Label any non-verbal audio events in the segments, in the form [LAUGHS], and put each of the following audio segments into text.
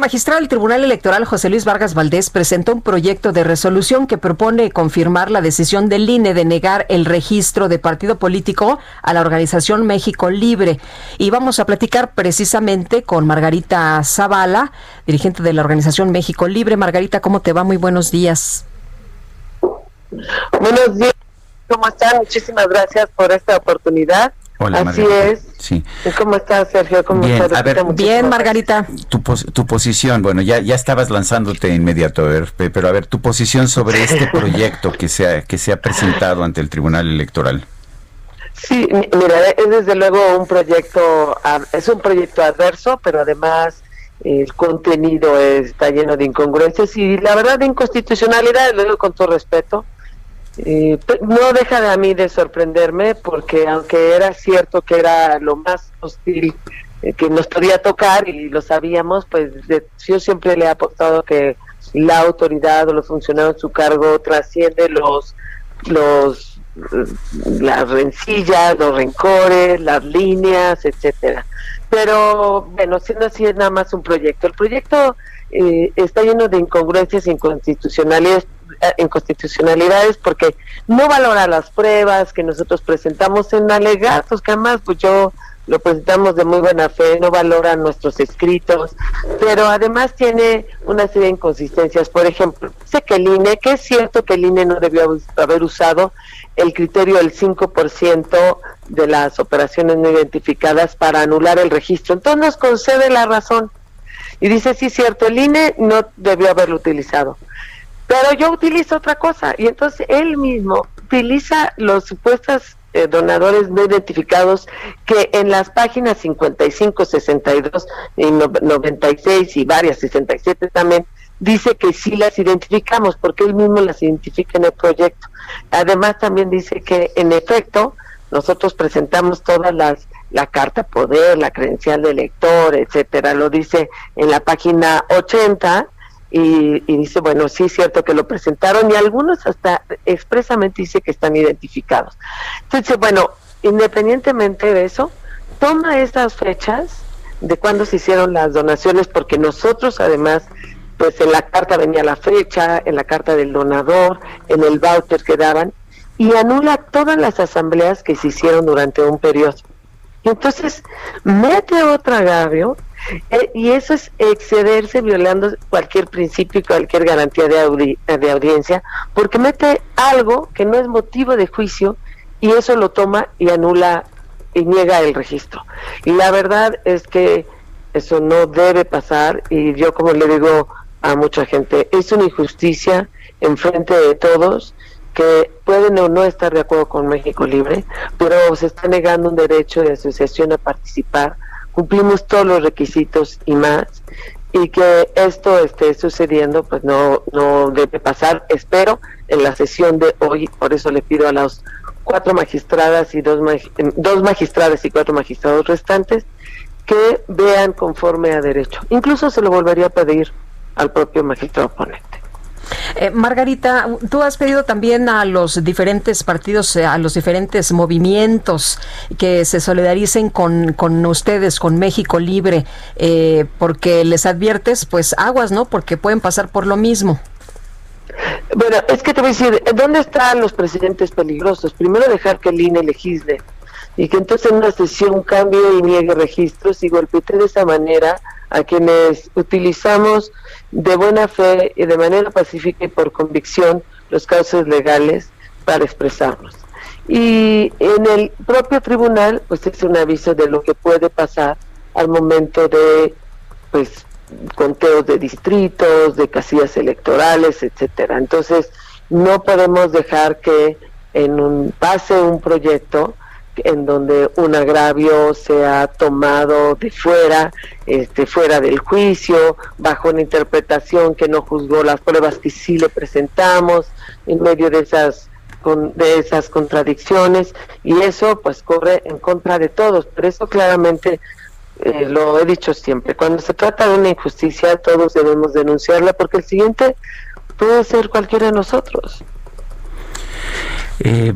El magistrado del Tribunal Electoral José Luis Vargas Valdés presentó un proyecto de resolución que propone confirmar la decisión del INE de negar el registro de partido político a la organización México Libre. Y vamos a platicar precisamente con Margarita Zavala, dirigente de la organización México Libre. Margarita, ¿cómo te va? Muy buenos días. Buenos días, ¿cómo están? Muchísimas gracias por esta oportunidad. Hola, Así Margarita. es. Sí. ¿Cómo estás, Sergio? ¿Cómo Bien, estás? a ver, Bien. Margarita. Tu, pos- tu posición, bueno, ya, ya estabas lanzándote inmediato, a ver, pe- pero a ver, tu posición sobre este [LAUGHS] proyecto que se ha, que se ha presentado ante el Tribunal Electoral. Sí, mi- mira, es desde luego un proyecto, es un proyecto adverso, pero además el contenido está lleno de incongruencias y la verdad de inconstitucionalidad, lo digo con todo respeto. Eh, pe- no deja de a mí de sorprenderme porque aunque era cierto que era lo más hostil eh, que nos podía tocar y lo sabíamos, pues de- yo siempre le he apostado que la autoridad o los funcionarios en su cargo trasciende los los eh, las rencillas, los rencores, las líneas, etcétera. Pero bueno, siendo así es nada más un proyecto. El proyecto eh, está lleno de incongruencias inconstitucionalidades, eh, inconstitucionalidades porque no valora las pruebas que nosotros presentamos en alegatos, que además pues yo lo presentamos de muy buena fe, no valora nuestros escritos, pero además tiene una serie de inconsistencias. Por ejemplo, sé que el INE, que es cierto que el INE no debió haber usado el criterio del 5% de las operaciones no identificadas para anular el registro. Entonces nos concede la razón. Y dice, sí, cierto, el INE no debió haberlo utilizado. Pero yo utilizo otra cosa. Y entonces él mismo utiliza los supuestos eh, donadores no identificados que en las páginas 55, 62 y no- 96 y varias 67 también dice que sí las identificamos porque él mismo las identifica en el proyecto. Además también dice que en efecto nosotros presentamos todas las la carta poder, la credencial de elector, etcétera, lo dice en la página 80 y, y dice, bueno, sí es cierto que lo presentaron y algunos hasta expresamente dice que están identificados. Entonces, bueno, independientemente de eso, toma estas fechas de cuándo se hicieron las donaciones, porque nosotros además, pues en la carta venía la fecha, en la carta del donador, en el voucher que daban, y anula todas las asambleas que se hicieron durante un periodo. Entonces mete otro agravio eh, y eso es excederse violando cualquier principio y cualquier garantía de, audi- de audiencia, porque mete algo que no es motivo de juicio y eso lo toma y anula y niega el registro. Y la verdad es que eso no debe pasar y yo como le digo a mucha gente, es una injusticia en frente de todos que pueden o no estar de acuerdo con México Libre, pero se está negando un derecho de asociación a participar, cumplimos todos los requisitos y más, y que esto esté sucediendo, pues no, no debe pasar, espero, en la sesión de hoy, por eso le pido a las cuatro magistradas y dos, dos magistradas y cuatro magistrados restantes que vean conforme a derecho. Incluso se lo volvería a pedir al propio magistrado ponente. Eh, Margarita, tú has pedido también a los diferentes partidos, eh, a los diferentes movimientos que se solidaricen con, con ustedes, con México Libre, eh, porque les adviertes, pues aguas, ¿no? Porque pueden pasar por lo mismo. Bueno, es que te voy a decir, ¿dónde están los presidentes peligrosos? Primero dejar que el INE legisle y que entonces en una sesión cambie y niegue registros y golpee de esa manera a quienes utilizamos de buena fe y de manera pacífica y por convicción los casos legales para expresarnos. Y en el propio tribunal, pues es un aviso de lo que puede pasar al momento de, pues, conteos de distritos, de casillas electorales, etcétera. Entonces, no podemos dejar que en un pase un proyecto en donde un agravio se ha tomado de fuera, este, fuera del juicio, bajo una interpretación que no juzgó las pruebas que sí le presentamos, en medio de esas de esas contradicciones y eso pues corre en contra de todos. Por eso claramente eh, lo he dicho siempre, cuando se trata de una injusticia todos debemos denunciarla porque el siguiente puede ser cualquiera de nosotros. Eh,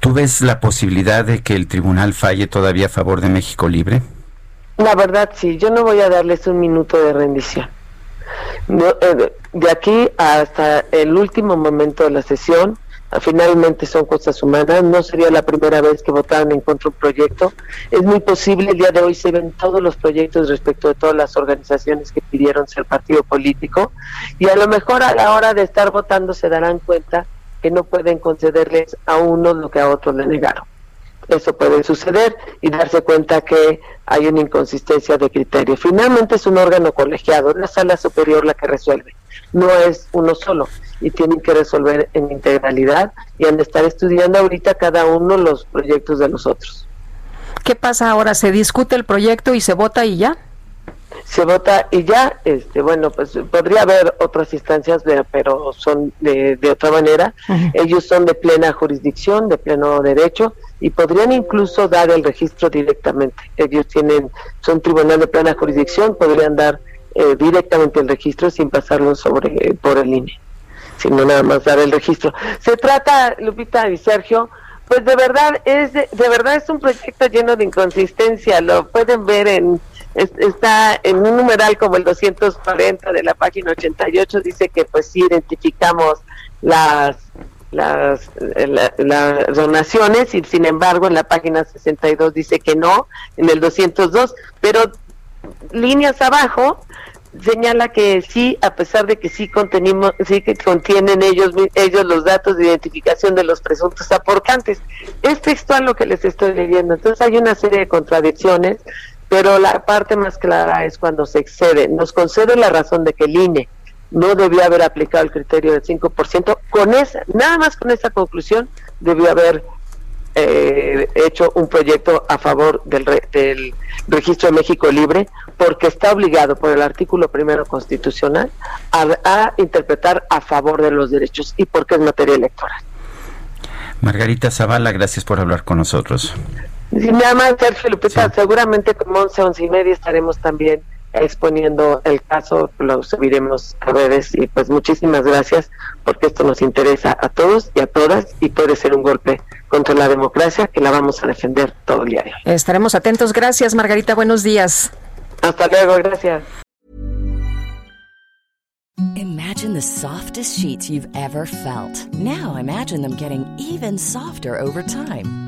¿Tú ves la posibilidad de que el tribunal falle todavía a favor de México Libre? La verdad sí, yo no voy a darles un minuto de rendición. Eh, de aquí hasta el último momento de la sesión, finalmente son cosas humanas, no sería la primera vez que votaron en contra un proyecto. Es muy posible, el día de hoy se ven todos los proyectos respecto de todas las organizaciones que pidieron ser partido político y a lo mejor a la hora de estar votando se darán cuenta no pueden concederles a uno lo que a otros le negaron. Eso puede suceder y darse cuenta que hay una inconsistencia de criterio. Finalmente es un órgano colegiado, es la sala superior la que resuelve, no es uno solo y tienen que resolver en integralidad y han de estar estudiando ahorita cada uno los proyectos de los otros. ¿Qué pasa ahora? ¿Se discute el proyecto y se vota y ya? Se vota y ya, este, bueno, pues podría haber otras instancias, pero son de, de otra manera. Ellos son de plena jurisdicción, de pleno derecho y podrían incluso dar el registro directamente. Ellos tienen, son tribunal de plena jurisdicción, podrían dar eh, directamente el registro sin pasarlo sobre por el INE, sino nada más dar el registro. Se trata, Lupita y Sergio, pues de verdad es de verdad es un proyecto lleno de inconsistencia. Lo pueden ver en está en un numeral como el 240 de la página 88 dice que pues sí identificamos las las, las donaciones y sin embargo en la página 62 dice que no, en el 202, pero líneas abajo señala que sí, a pesar de que sí contenimos, sí que contienen ellos ellos los datos de identificación de los presuntos aportantes. Es textual lo que les estoy leyendo. Entonces hay una serie de contradicciones pero la parte más clara es cuando se excede. Nos concede la razón de que el INE no debía haber aplicado el criterio del 5%. Con esa, nada más con esa conclusión, debió haber eh, hecho un proyecto a favor del, del registro de México Libre, porque está obligado por el artículo primero constitucional a, a interpretar a favor de los derechos y porque es materia electoral. Margarita Zavala, gracias por hablar con nosotros. Sí, nada más, Sergio Lupita, seguramente como 11, 11 y media estaremos también exponiendo el caso, lo subiremos a redes y pues muchísimas gracias porque esto nos interesa a todos y a todas y puede ser un golpe contra la democracia que la vamos a defender todo el día. Estaremos atentos. Gracias, Margarita. Buenos días. Hasta luego. Gracias. Imagine the softest sheets you've ever felt. Now imagine them getting even softer over time.